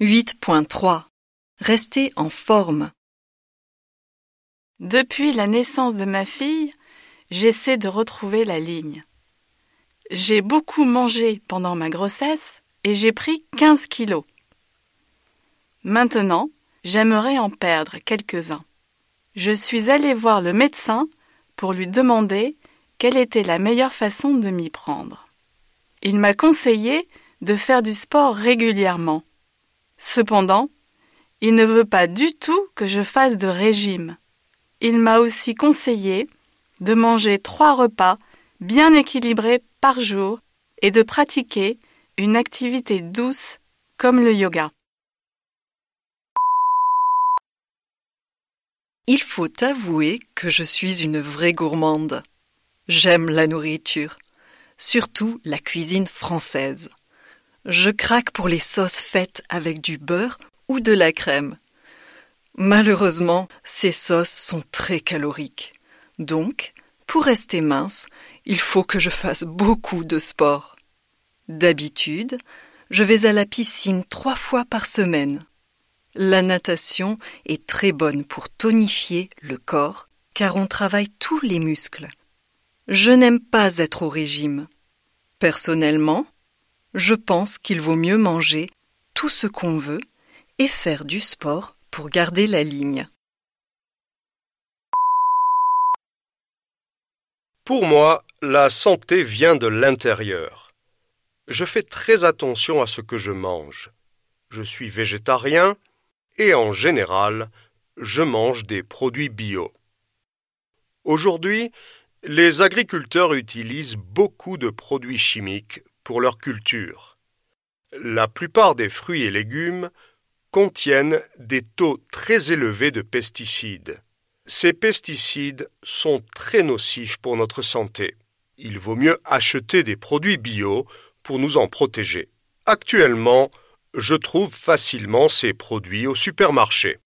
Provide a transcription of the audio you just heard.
8.3 Rester en forme. Depuis la naissance de ma fille, j'essaie de retrouver la ligne. J'ai beaucoup mangé pendant ma grossesse et j'ai pris 15 kilos. Maintenant, j'aimerais en perdre quelques-uns. Je suis allée voir le médecin pour lui demander quelle était la meilleure façon de m'y prendre. Il m'a conseillé de faire du sport régulièrement. Cependant, il ne veut pas du tout que je fasse de régime. Il m'a aussi conseillé de manger trois repas bien équilibrés par jour et de pratiquer une activité douce comme le yoga. Il faut avouer que je suis une vraie gourmande. J'aime la nourriture, surtout la cuisine française. Je craque pour les sauces faites avec du beurre ou de la crème. Malheureusement, ces sauces sont très caloriques. Donc, pour rester mince, il faut que je fasse beaucoup de sport. D'habitude, je vais à la piscine trois fois par semaine. La natation est très bonne pour tonifier le corps, car on travaille tous les muscles. Je n'aime pas être au régime. Personnellement, je pense qu'il vaut mieux manger tout ce qu'on veut et faire du sport pour garder la ligne. Pour moi, la santé vient de l'intérieur. Je fais très attention à ce que je mange. Je suis végétarien et en général, je mange des produits bio. Aujourd'hui, les agriculteurs utilisent beaucoup de produits chimiques leur culture. La plupart des fruits et légumes contiennent des taux très élevés de pesticides. Ces pesticides sont très nocifs pour notre santé. Il vaut mieux acheter des produits bio pour nous en protéger. Actuellement, je trouve facilement ces produits au supermarché.